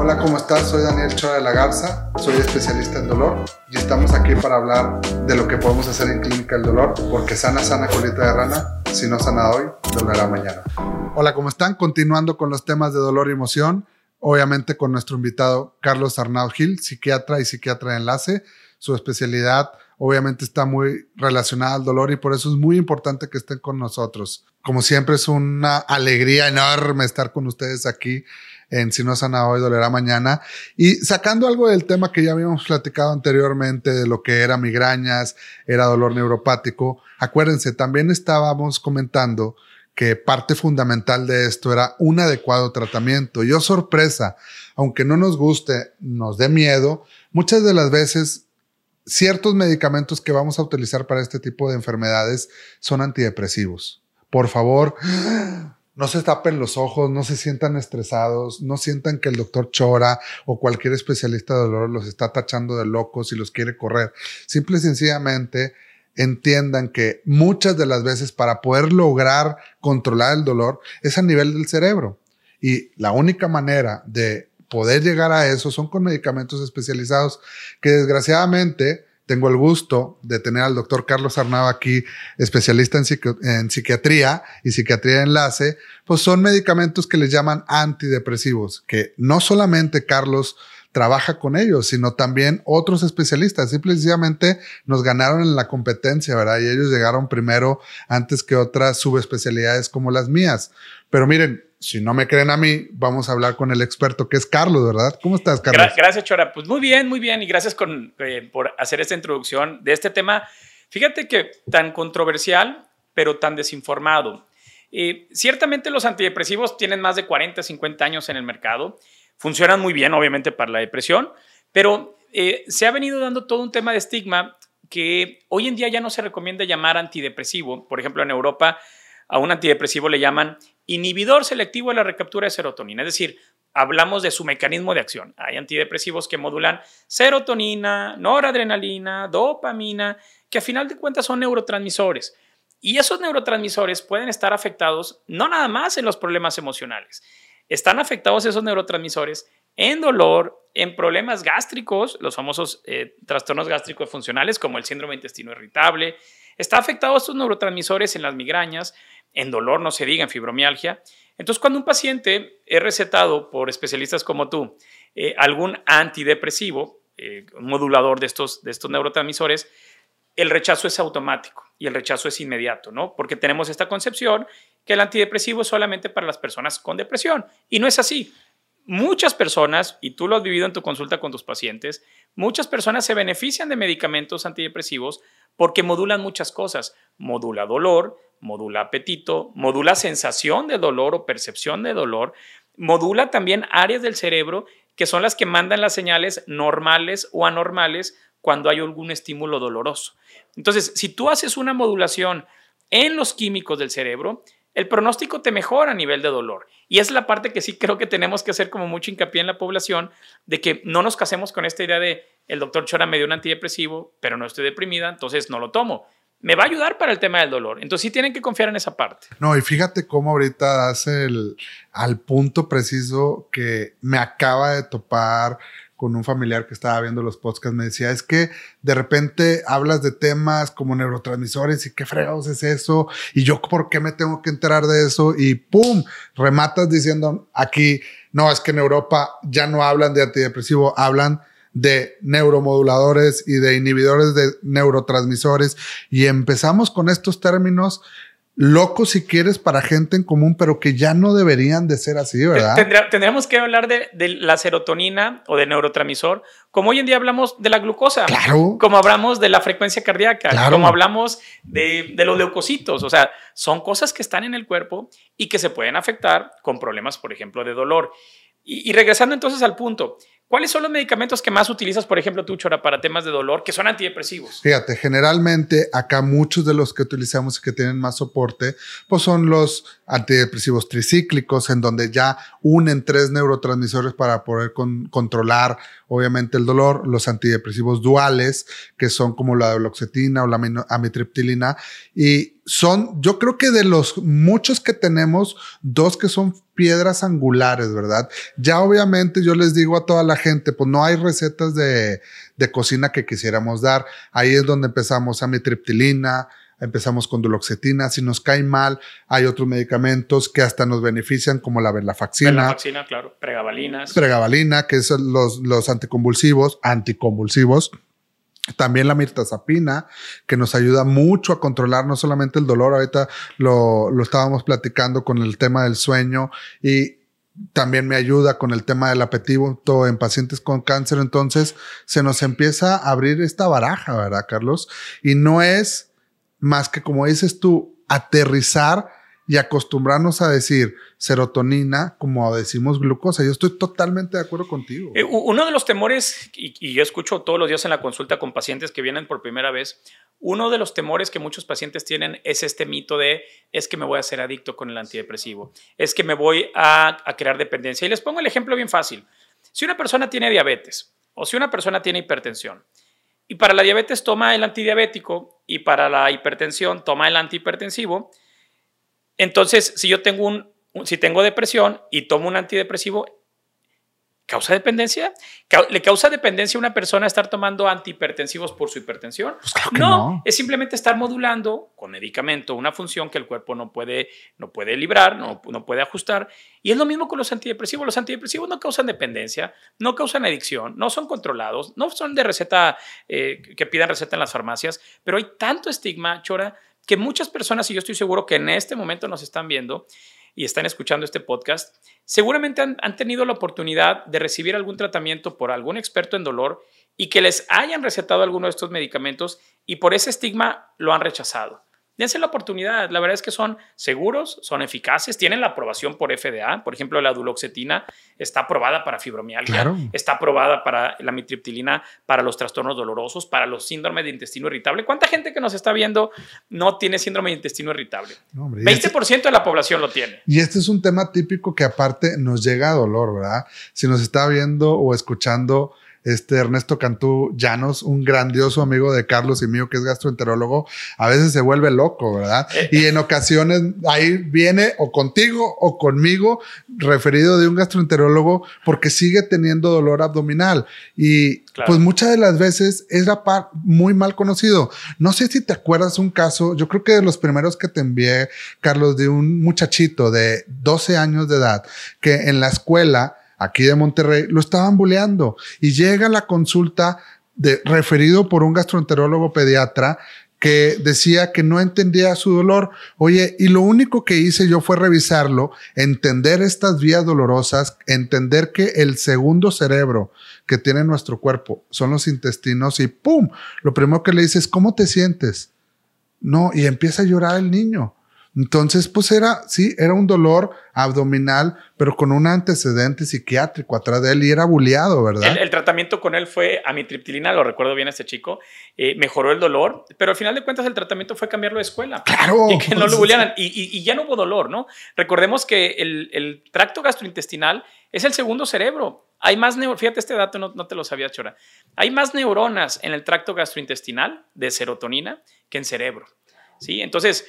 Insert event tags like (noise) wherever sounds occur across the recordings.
Hola, ¿cómo estás? Soy Daniel Chora de la Garza, soy especialista en dolor y estamos aquí para hablar de lo que podemos hacer en Clínica del Dolor, porque sana, sana colita de rana, si no sana hoy, dolerá mañana. Hola, ¿cómo están? Continuando con los temas de dolor y emoción, obviamente con nuestro invitado Carlos Arnaud Gil, psiquiatra y psiquiatra de enlace. Su especialidad obviamente está muy relacionada al dolor y por eso es muy importante que estén con nosotros. Como siempre es una alegría enorme estar con ustedes aquí en Si no sana hoy, dolerá mañana. Y sacando algo del tema que ya habíamos platicado anteriormente de lo que era migrañas, era dolor neuropático, acuérdense, también estábamos comentando que parte fundamental de esto era un adecuado tratamiento. Yo sorpresa, aunque no nos guste, nos dé miedo, muchas de las veces ciertos medicamentos que vamos a utilizar para este tipo de enfermedades son antidepresivos. Por favor, no se tapen los ojos, no se sientan estresados, no sientan que el doctor Chora o cualquier especialista de dolor los está tachando de locos y los quiere correr. Simple y sencillamente entiendan que muchas de las veces para poder lograr controlar el dolor es a nivel del cerebro. Y la única manera de poder llegar a eso son con medicamentos especializados que desgraciadamente tengo el gusto de tener al doctor Carlos Arnau aquí, especialista en, psiquiatría y psiquiatría de enlace, pues son medicamentos que les llaman antidepresivos, que no solamente Carlos trabaja con ellos, sino también otros especialistas. Simplemente nos ganaron en la competencia, ¿verdad? Y ellos llegaron primero antes que otras subespecialidades como las mías. Pero miren, si no me creen a mí, vamos a hablar con el experto que es Carlos, ¿verdad? ¿Cómo estás, Carlos? gracias, Chora. Pues muy bien, muy bien. Y gracias eh, por hacer esta introducción de este tema. Fíjate que tan controversial, pero tan desinformado. Eh, ciertamente los antidepresivos tienen más de 40, 50 años en el mercado. Funcionan muy bien, obviamente, para la depresión, pero eh, se ha venido dando todo un tema de estigma que hoy en día ya no se recomienda llamar antidepresivo. Por ejemplo, en Europa a un antidepresivo le llaman inhibidor selectivo de la recaptura de serotonina, es decir, hablamos de su mecanismo de acción. Hay antidepresivos que modulan serotonina, noradrenalina, dopamina, que a final de cuentas son neurotransmisores. Y esos neurotransmisores pueden estar afectados no nada más en los problemas emocionales, están afectados esos neurotransmisores en dolor, en problemas gástricos, los famosos eh, trastornos gástricos funcionales como el síndrome intestino irritable, está afectado estos neurotransmisores en las migrañas, en dolor, no se diga, en fibromialgia. Entonces, cuando un paciente es recetado por especialistas como tú eh, algún antidepresivo, eh, un modulador de estos, de estos neurotransmisores, el rechazo es automático y el rechazo es inmediato, ¿no? Porque tenemos esta concepción que el antidepresivo es solamente para las personas con depresión y no es así. Muchas personas, y tú lo has vivido en tu consulta con tus pacientes, muchas personas se benefician de medicamentos antidepresivos porque modulan muchas cosas. Modula dolor, modula apetito, modula sensación de dolor o percepción de dolor, modula también áreas del cerebro que son las que mandan las señales normales o anormales cuando hay algún estímulo doloroso. Entonces, si tú haces una modulación en los químicos del cerebro, el pronóstico te mejora a nivel de dolor. Y es la parte que sí creo que tenemos que hacer como mucho hincapié en la población, de que no nos casemos con esta idea de el doctor Chora me dio un antidepresivo, pero no estoy deprimida, entonces no lo tomo me va a ayudar para el tema del dolor. Entonces sí tienen que confiar en esa parte. No, y fíjate cómo ahorita hace el, al punto preciso que me acaba de topar con un familiar que estaba viendo los podcasts, me decía, es que de repente hablas de temas como neurotransmisores y qué fregados es eso, y yo por qué me tengo que enterar de eso, y ¡pum! Rematas diciendo aquí, no, es que en Europa ya no hablan de antidepresivo, hablan de neuromoduladores y de inhibidores de neurotransmisores y empezamos con estos términos locos si quieres para gente en común, pero que ya no deberían de ser así, ¿verdad? tendríamos que hablar de, la serotonina o de neurotransmisor, como hoy en día hablamos de la glucosa, claro. como hablamos de la frecuencia cardíaca, como hablamos de, de, los leucocitos, o sea, son cosas que están en el cuerpo y que se pueden afectar con problemas, por ejemplo, de dolor. y regresando entonces al punto, ¿Cuáles son los medicamentos que más utilizas, por ejemplo, tú, Chora, para temas de dolor, que son antidepresivos? Fíjate, generalmente acá muchos de los que utilizamos y que tienen más soporte, pues son los antidepresivos tricíclicos, en donde ya unen tres neurotransmisores para poder controlar, obviamente, el dolor. Los antidepresivos duales, que son como la duloxetina o la amitriptilina. Y son, yo creo que de los muchos que tenemos, dos que son piedras angulares, ¿verdad? Ya obviamente yo les digo a toda la gente, pues no hay recetas de, de cocina que quisiéramos dar. Ahí es donde empezamos amitriptilina, empezamos con duloxetina, si nos cae mal, hay otros medicamentos que hasta nos benefician, como la venlafaxina. Venlafaxina, claro, pregavalinas. Pregabalina, que son los, los anticonvulsivos, anticonvulsivos. También la mirtazapina, que nos ayuda mucho a controlar no solamente el dolor, ahorita lo, lo estábamos platicando con el tema del sueño y también me ayuda con el tema del apetito en pacientes con cáncer. Entonces se nos empieza a abrir esta baraja, ¿verdad, Carlos? Y no es más que, como dices tú, aterrizar y acostumbrarnos a decir serotonina como decimos glucosa. Yo estoy totalmente de acuerdo contigo. Eh, uno de los temores, y, yo escucho todos los días en la consulta con pacientes que vienen por primera vez, uno de los temores que muchos pacientes tienen es este mito de es que me voy a hacer adicto con el antidepresivo, es que me voy a crear dependencia. Y les pongo el ejemplo bien fácil. Si una persona tiene diabetes o si una persona tiene hipertensión, y para la diabetes toma el antidiabético y para la hipertensión toma el antihipertensivo. Entonces, si yo tengo un, si tengo depresión y tomo un antidepresivo, ¿Causa dependencia? ¿Le causa dependencia a una persona estar tomando antihipertensivos por su hipertensión? Pues no, es simplemente estar modulando con medicamento una función que el cuerpo no puede, no puede librar, no, no puede ajustar. Y es lo mismo con los antidepresivos. Los antidepresivos no causan dependencia, no causan adicción, no son controlados, no son de receta, eh, que pidan receta en las farmacias, pero hay tanto estigma, Chora, que muchas personas, y yo estoy seguro que en este momento nos están viendo, y están escuchando este podcast, seguramente han, tenido la oportunidad de recibir algún tratamiento por algún experto en dolor y que les hayan recetado alguno de estos medicamentos y por ese estigma lo han rechazado. Dense la oportunidad. La verdad es que son seguros, son eficaces, tienen la aprobación por FDA. Por ejemplo, la duloxetina está aprobada para fibromialgia, está aprobada para la mitriptilina, para los trastornos dolorosos, para los síndromes de intestino irritable. ¿Cuánta gente que nos está viendo no tiene síndrome de intestino irritable? 20% este de la población lo tiene. Y este es un tema típico que aparte nos llega a dolor, ¿verdad? Si nos está viendo o escuchando este Ernesto Cantú Llanos, un grandioso amigo de Carlos y mío que es gastroenterólogo, a veces se vuelve loco, ¿verdad? Eh. Y en ocasiones ahí viene o contigo o conmigo referido de un gastroenterólogo porque sigue teniendo dolor abdominal y pues muchas de las veces es muy mal conocido. No sé si te acuerdas un caso, yo creo que de los primeros que te envié, Carlos, de un muchachito de 12 años de edad que en la escuela aquí de Monterrey, lo estaban buleando y llega la consulta de, referido por un gastroenterólogo pediatra que decía que no entendía su dolor. Oye, y lo único que hice yo fue revisarlo, entender estas vías dolorosas, entender que el segundo cerebro que tiene nuestro cuerpo son los intestinos y ¡pum! Lo primero que le dice es, ¿cómo te sientes? No, y empieza a llorar el niño. Entonces, pues era, sí, era un dolor abdominal, pero con un antecedente psiquiátrico atrás de él y era bulleado, ¿verdad? El, tratamiento con él fue amitriptilina, lo recuerdo bien este chico, eh, mejoró el dolor, pero al final de cuentas el tratamiento fue cambiarlo de escuela. Claro. Y que no lo (laughs) bullearan. Y, ya no hubo dolor, ¿no? Recordemos que el, tracto gastrointestinal es el segundo cerebro. Hay más neuronas, fíjate este dato, no, no te lo sabía, Chora. Hay más neuronas en el tracto gastrointestinal de serotonina que en cerebro. ¿Sí? Entonces,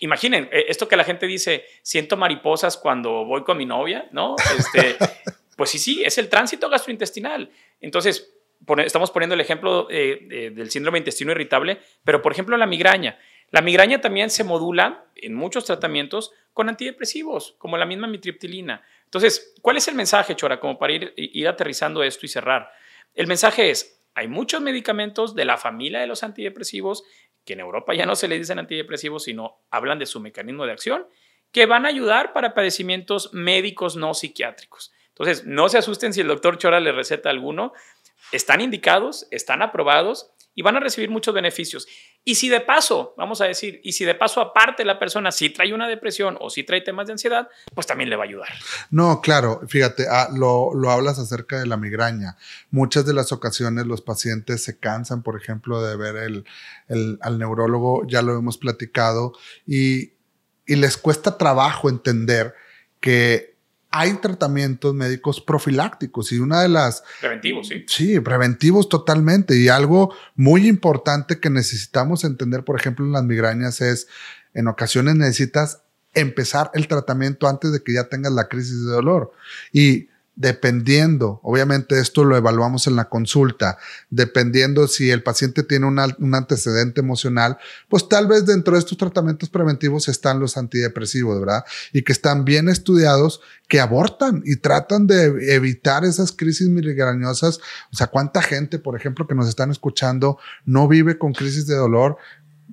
imaginen, eh, esto que la gente dice, siento mariposas cuando voy con mi novia, ¿no? Este, (laughs) pues sí, sí, es el tránsito gastrointestinal. Entonces, estamos poniendo el ejemplo eh, del síndrome de intestino irritable, pero por ejemplo la migraña. La migraña también se modula en muchos tratamientos con antidepresivos, como la misma mitriptilina. Entonces, ¿cuál es el mensaje, Chora? Como para ir, ir aterrizando esto y cerrar. El mensaje es, hay muchos medicamentos de la familia de los antidepresivos que en Europa ya no se le dicen antidepresivos, sino hablan de su mecanismo de acción, que van a ayudar para padecimientos médicos no psiquiátricos. Entonces, no se asusten si el doctor Chora le receta alguno, están indicados, están aprobados y van a recibir muchos beneficios. Y si de paso, vamos a decir, y si de paso aparte la persona sí trae una depresión o sí trae temas de ansiedad, pues también le va a ayudar. No, claro, fíjate, ah, lo, lo, hablas acerca de la migraña. Muchas de las ocasiones los pacientes se cansan, por ejemplo, de ver el, el, al neurólogo, ya lo hemos platicado, y y les cuesta trabajo entender que hay tratamientos médicos profilácticos y una de las... Preventivos, sí. Sí, preventivos totalmente. Y algo muy importante que necesitamos entender, por ejemplo, en las migrañas es, en ocasiones necesitas empezar el tratamiento antes de que ya tengas la crisis de dolor. Y dependiendo, obviamente esto lo evaluamos en la consulta, dependiendo si el paciente tiene un antecedente emocional, pues tal vez dentro de estos tratamientos preventivos están los antidepresivos, ¿verdad? Y que están bien estudiados, que abortan y tratan de evitar esas crisis migrañosas. O sea, ¿cuánta gente, por ejemplo, que nos están escuchando, no vive con crisis de dolor?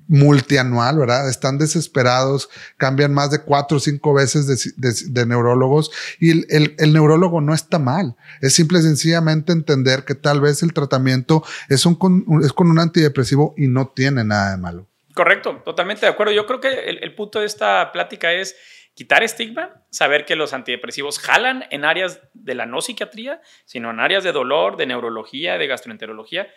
Multianual, ¿verdad? Están desesperados, cambian más de cuatro o cinco veces de, neurólogos y el, neurólogo no está mal. Es simple y sencillamente entender que tal vez el tratamiento es, un, con un antidepresivo y no tiene nada de malo. Correcto, totalmente de acuerdo. Yo creo que el, el punto de esta plática es quitar estigma, saber que los antidepresivos jalan en áreas de la no psiquiatría, sino en áreas de dolor, de neurología, de gastroenterología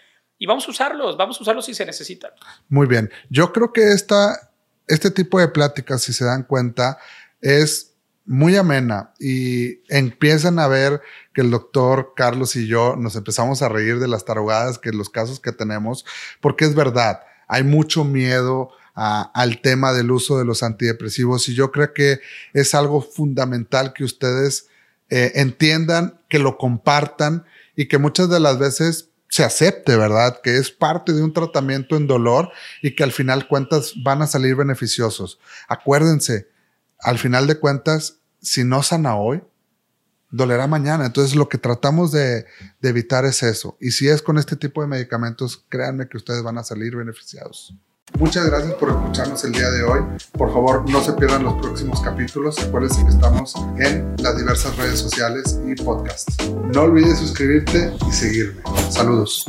y vamos a usarlos, vamos a usarlos si se necesitan. Muy bien. Yo creo que esta, este tipo de pláticas, si se dan cuenta, es muy amena y empiezan a ver que el doctor Carlos y yo nos empezamos a reír de las tarugadas que los casos que tenemos, porque es verdad, hay mucho miedo al tema del uso de los antidepresivos y yo creo que es algo fundamental que ustedes eh, entiendan, que lo compartan y que muchas de las veces se acepte, ¿verdad? Que es parte de un tratamiento en dolor y que al final cuentas van a salir beneficiosos. Acuérdense, al final de cuentas, si no sana hoy, dolerá mañana. Entonces lo que tratamos de, de evitar es eso. Y si es con este tipo de medicamentos, créanme que ustedes van a salir beneficiados. Muchas gracias por escucharnos el día de hoy. Por favor, no se pierdan los próximos capítulos. Acuérdense que estamos en las diversas redes sociales y podcasts. No olvides suscribirte y seguirme. Saludos.